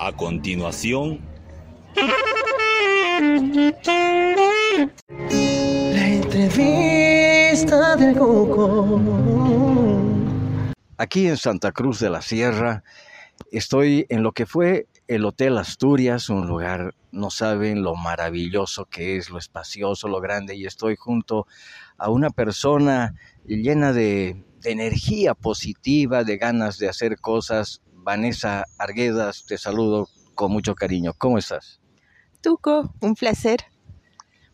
A continuación, La entrevista del Coco. Aquí en Santa Cruz de la Sierra estoy en lo que fue el Hotel Asturias, un lugar, no saben lo maravilloso que es, lo espacioso, lo grande, y estoy junto a una persona llena de, de energía positiva, de ganas de hacer cosas. Vanessa Arguedas, te saludo con mucho cariño. ¿Cómo estás? Tuco, un placer.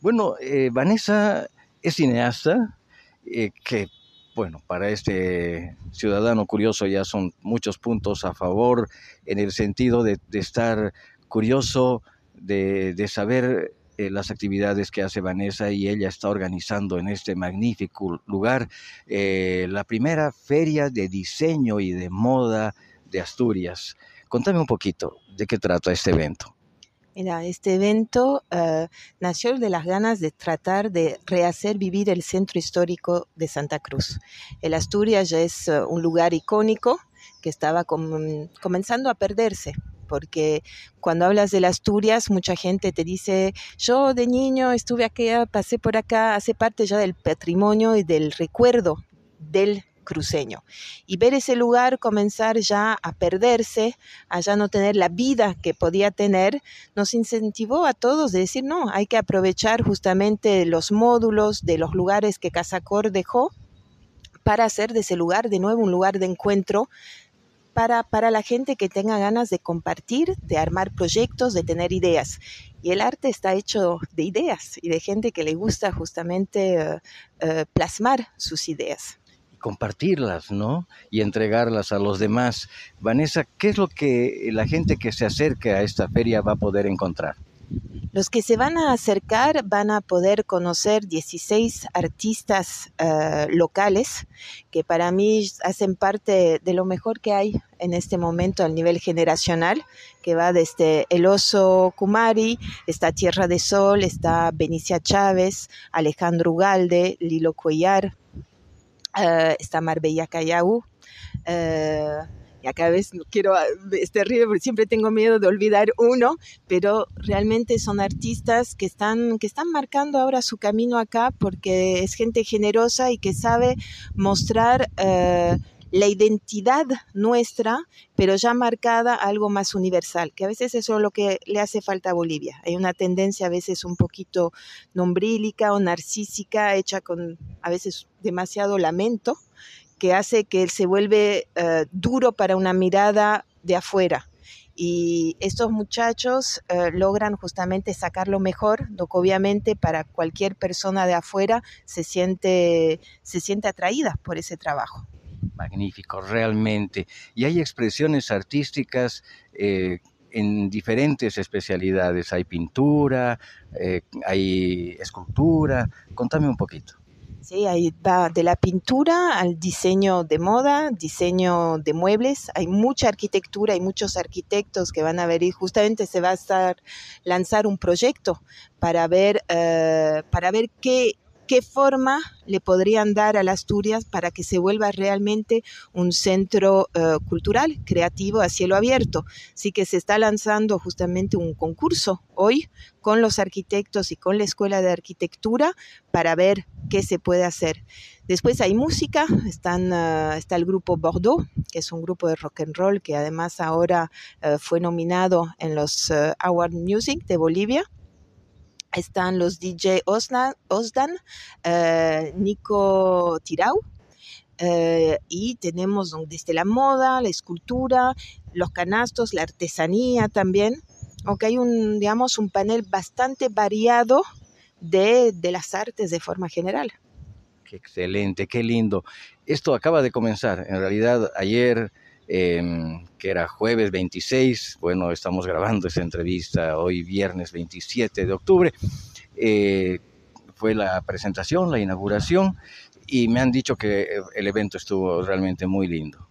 Bueno, eh, Vanessa es cineasta, eh, que, bueno, para este ciudadano curioso ya son muchos puntos a favor en el sentido de, de estar curioso, de, de saber eh, las actividades que hace Vanessa y ella está organizando en este magnífico lugar eh, la primera feria de diseño y de moda de Asturias. Contame un poquito de qué trata este evento. Mira, este evento eh, nació de las ganas de tratar de rehacer vivir el centro histórico de Santa Cruz. El Asturias ya es eh, un lugar icónico que estaba com- comenzando a perderse, porque cuando hablas del Asturias, mucha gente te dice, yo de niño estuve aquí, pasé por acá, hace parte ya del patrimonio y del recuerdo del cruceño. Y ver ese lugar comenzar ya a perderse, a ya no tener la vida que podía tener, nos incentivó a todos de decir, no, hay que aprovechar justamente los módulos de los lugares que Casacor dejó para hacer de ese lugar de nuevo un lugar de encuentro para, para la gente que tenga ganas de compartir, de armar proyectos, de tener ideas. Y el arte está hecho de ideas y de gente que le gusta justamente eh, eh, plasmar sus ideas. Compartirlas, ¿no? Y entregarlas a los demás. Vanessa, ¿qué es lo que la gente que se acerque a esta feria va a poder encontrar? Los que se van a acercar van a poder conocer 16 artistas eh, locales que para mí hacen parte de lo mejor que hay en este momento al nivel generacional, que va desde El Oso Kumari, está Tierra de Sol, está Benicia Chávez, Alejandro Ugalde, Lilo Cuellar, eh, está Marbella Callao. eh, y a cada vez quiero, es terrible porque siempre tengo miedo de olvidar uno, pero realmente son artistas que están, que están marcando ahora su camino acá porque es gente generosa y que sabe mostrar eh, la identidad nuestra, pero ya marcada a algo más universal, que a veces eso es lo que le hace falta a Bolivia. Hay una tendencia a veces un poquito nombrílica o narcísica, hecha con a veces demasiado lamento, que hace que se vuelve eh, duro para una mirada de afuera. Y estos muchachos eh, logran justamente sacar lo mejor, lo que obviamente para cualquier persona de afuera se siente, se siente atraída por ese trabajo. Magnífico, realmente. Y hay expresiones artísticas eh, en diferentes especialidades. Hay pintura, eh, hay escultura. Contame un poquito. Sí, ahí va de la pintura al diseño de moda, diseño de muebles. Hay mucha arquitectura, hay muchos arquitectos que van a ver y justamente se va a estar lanzar un proyecto para ver, eh, para ver qué, qué forma le podrían dar a las Asturias para que se vuelva realmente un centro eh, cultural, creativo, a cielo abierto. Así que se está lanzando justamente un concurso hoy con los arquitectos y con la Escuela de Arquitectura para ver qué se puede hacer. Después hay música, están, uh, está el grupo Bordeaux, que es un grupo de rock and roll que además ahora uh, fue nominado en los Award Music de Bolivia están los DJ Osdan, Osdan eh, Nico Tirau, eh, y tenemos desde la moda, la escultura, los canastos, la artesanía también. Aunque hay un, digamos, un panel bastante variado de, de las artes de forma general. Qué excelente, qué lindo. Esto acaba de comenzar. En realidad, ayer, eh, que era jueves 26, bueno, estamos grabando esta entrevista hoy viernes 27 de octubre, eh, fue la presentación, la inauguración, y me han dicho que el evento estuvo realmente muy lindo.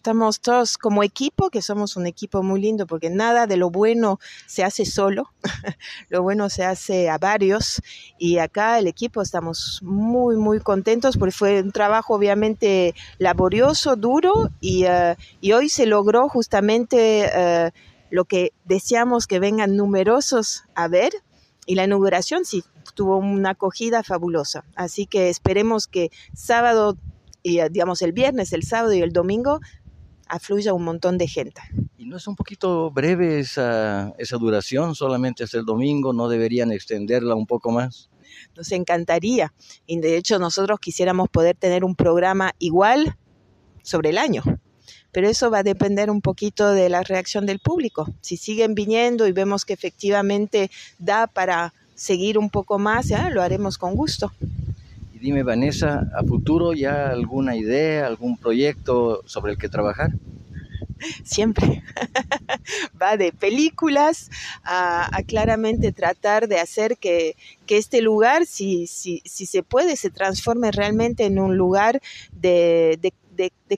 Estamos todos como equipo, que somos un equipo muy lindo, porque nada de lo bueno se hace solo, lo bueno se hace a varios, y acá el equipo estamos muy, muy contentos, porque fue un trabajo obviamente laborioso, duro, y, uh, y hoy se logró justamente uh, lo que deseamos que vengan numerosos a ver y la inauguración sí tuvo una acogida fabulosa. Así que esperemos que sábado y digamos el viernes, el sábado y el domingo afluya un montón de gente. ¿Y no es un poquito breve esa, esa duración? Solamente es el domingo, ¿no deberían extenderla un poco más? Nos encantaría. Y de hecho nosotros quisiéramos poder tener un programa igual sobre el año. Pero eso va a depender un poquito de la reacción del público. Si siguen viniendo y vemos que efectivamente da para seguir un poco más, ¿ya? lo haremos con gusto. Dime, Vanessa, ¿a futuro ya alguna idea, algún proyecto sobre el que trabajar? siempre va de películas a, claramente tratar de hacer que, este lugar, si, si, si, se puede, se transforme realmente en un lugar de,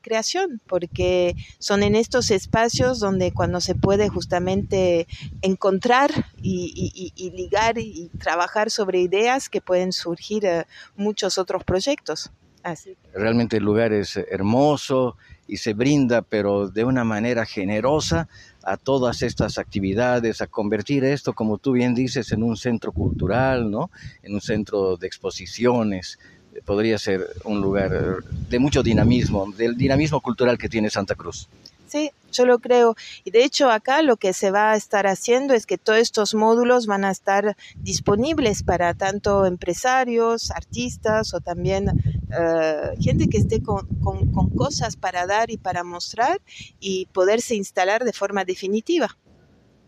creación, porque son en estos espacios donde cuando se puede justamente encontrar y, ligar y trabajar sobre ideas que pueden surgir eh, muchos otros proyectos. Así. Realmente el lugar es hermoso, y se brinda, pero de una manera generosa, a todas estas actividades, a convertir esto, como tú bien dices, en un centro cultural, ¿no? En un centro de exposiciones. Podría ser un lugar de mucho dinamismo, del dinamismo cultural que tiene Santa Cruz. Sí, yo lo creo. Y de hecho acá lo que se va a estar haciendo es que todos estos módulos van a estar disponibles para tanto empresarios, artistas o también eh, gente que esté con, cosas para dar y para mostrar y poderse instalar de forma definitiva.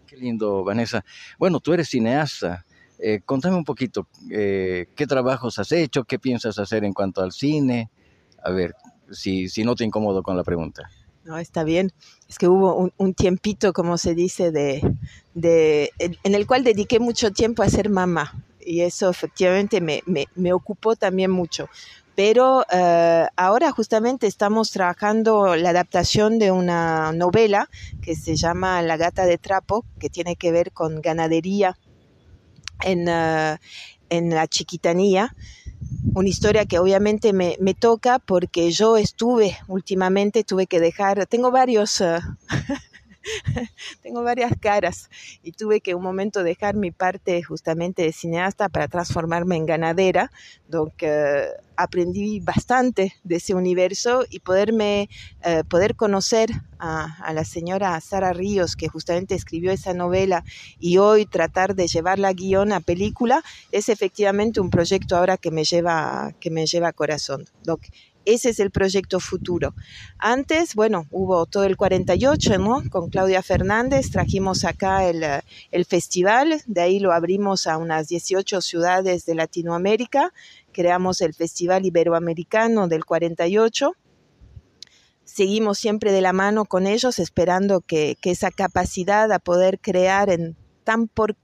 Qué lindo, Vanessa. Bueno, tú eres cineasta. Eh, contame un poquito, eh, ¿qué trabajos has hecho? ¿Qué piensas hacer en cuanto al cine? A ver, si, si no te incomodo con la pregunta. No, está bien. Es que hubo un, tiempito, como se dice, de, de, en el cual dediqué mucho tiempo a ser mamá. Y eso efectivamente me, me, ocupó también mucho. Pero eh, ahora justamente estamos trabajando la adaptación de una novela que se llama La gata de trapo, que tiene que ver con ganadería en, eh, en la chiquitanía una historia que obviamente me, me, toca porque yo estuve últimamente, tuve que dejar, tengo varios, uh, tengo varias caras y tuve que un momento dejar mi parte justamente de cineasta para transformarme en ganadera. donde aprendí bastante de ese universo y poderme, eh, poder conocer a, la señora Sara Ríos, que justamente escribió esa novela, y hoy tratar de llevarla a guion a película, es efectivamente un proyecto ahora que me lleva, que me lleva a corazón. Ese es el proyecto futuro. Antes, bueno, hubo todo el 48, ¿no? Con Claudia Fernández trajimos acá el, el festival, de ahí lo abrimos a unas 18 ciudades de Latinoamérica, creamos el Festival Iberoamericano del 48 seguimos siempre de la mano con ellos, esperando que, que, esa capacidad a poder crear en tan por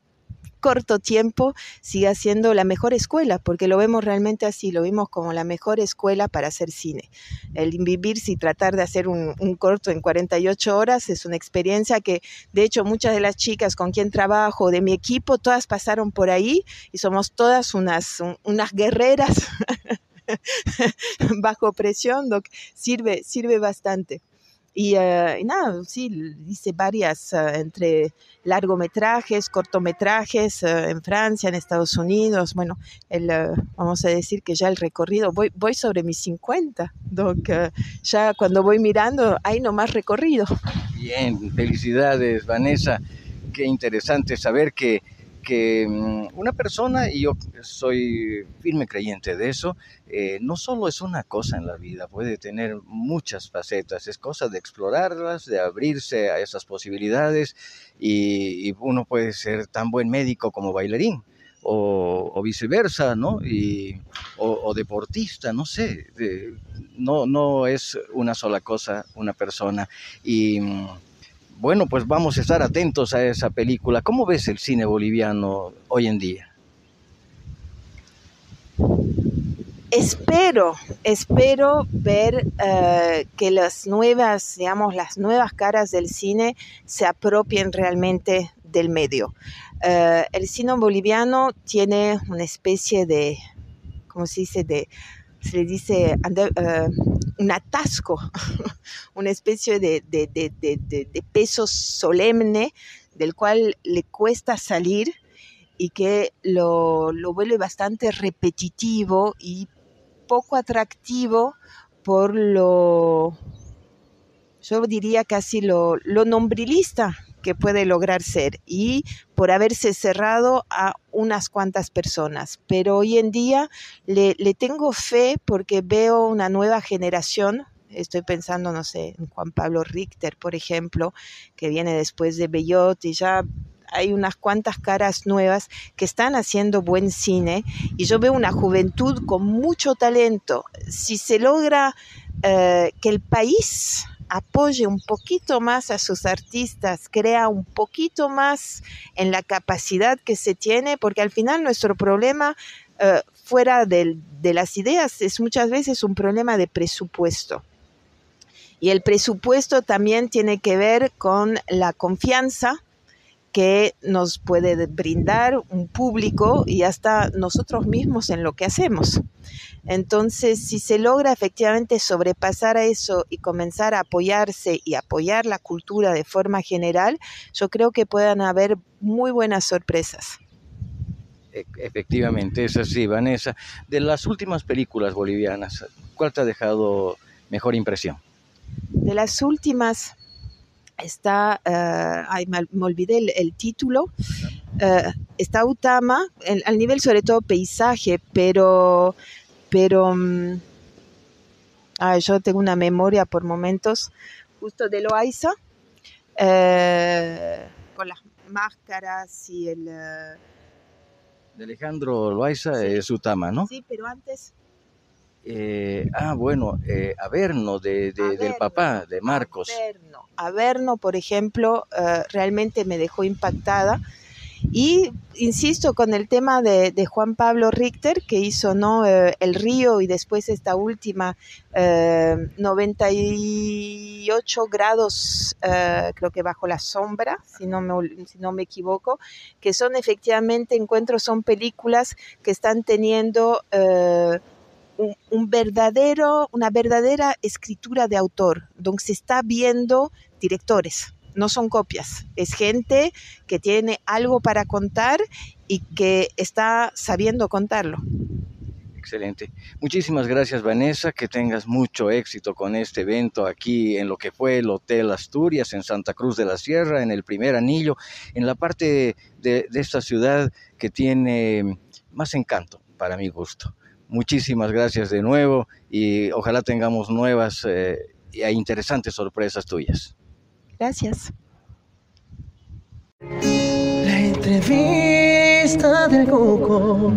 corto tiempo siga siendo la mejor escuela, porque lo vemos realmente así, lo vimos como la mejor escuela para hacer cine. El vivir y tratar de hacer un, corto en 48 horas es una experiencia que, de hecho, muchas de las chicas con quien trabajo, de mi equipo, todas pasaron por ahí y somos todas unas, unas guerreras bajo presión, sirve, sirve bastante. Eh, y, nada, sí, hice varias eh, entre largometrajes, cortometrajes eh, en Francia, en Estados Unidos. Bueno, el, vamos a decir que ya el recorrido, voy, voy sobre mis 50, donc, ya cuando voy mirando hay no más recorrido. Bien, felicidades Vanessa, qué interesante saber que que mm, una persona, y yo soy firme creyente de eso, eh, no solo es una cosa en la vida, puede tener muchas facetas, es cosa de explorarlas, de abrirse a esas posibilidades y, uno puede ser tan buen médico como bailarín. O, viceversa, ¿no? Y, o, deportista, no sé, no, no es una sola cosa una persona. Y mm, bueno, pues vamos a estar atentos a esa película. ¿Cómo ves el cine boliviano hoy en día? Espero, espero ver eh, que las nuevas, digamos, las nuevas caras del cine se apropien realmente del medio. Eh, el cine boliviano tiene una especie de, ¿cómo se dice?, de, se le dice, uh, un atasco, una especie de, de, peso solemne del cual le cuesta salir y que lo, lo vuelve bastante repetitivo y poco atractivo por lo, yo diría casi lo, lo nombrilista que puede lograr ser y por haberse cerrado a unas cuantas personas. Pero hoy en día le, tengo fe porque veo una nueva generación. Estoy pensando, no sé, en Juan Pablo Richter, por ejemplo, que viene después de Bellot y ya hay unas cuantas caras nuevas que están haciendo buen cine y yo veo una juventud con mucho talento. Si se logra eh, que el país apoye un poquito más a sus artistas, crea un poquito más en la capacidad que se tiene, porque al final nuestro problema eh, fuera de las ideas es muchas veces un problema de presupuesto. Y el presupuesto también tiene que ver con la confianza que nos puede brindar un público y hasta nosotros mismos en lo que hacemos. Entonces, si se logra efectivamente sobrepasar a eso y comenzar a apoyarse y apoyar la cultura de forma general, yo creo que puedan haber muy buenas sorpresas. E, efectivamente, es así, Vanessa. De las últimas películas bolivianas, ¿cuál te ha dejado mejor impresión? De las últimas, está, uh, ay, me, olvidé el, título, uh, está Utama, al nivel sobre todo paisaje, pero, pero, um, yo tengo una memoria por momentos justo de Loaiza, uh, con las máscaras y el... de Alejandro Loaiza es Utama, ¿no? Sí, pero antes eh, ah, bueno, eh, Averno, de, del papá, de Marcos. Averno, Averno por ejemplo, eh, realmente me dejó impactada. Y insisto con el tema de, Juan Pablo Richter, que hizo ¿no? El Río y después esta última 98 grados, creo que bajo la sombra, si no, me, si no me equivoco, que son efectivamente encuentros, son películas que están teniendo un, verdadero, una verdadera escritura de autor, donde se está viendo directores, no son copias, es gente que tiene algo para contar y que está sabiendo contarlo. Excelente. Muchísimas gracias Vanessa, que tengas mucho éxito con este evento aquí en lo que fue el Hotel Asturias en Santa Cruz de la Sierra, en el primer anillo, en la parte de, de esta ciudad que tiene más encanto para mi gusto. Muchísimas gracias de nuevo y ojalá tengamos nuevas eh, e interesantes sorpresas tuyas. Gracias. La entrevista del Coco.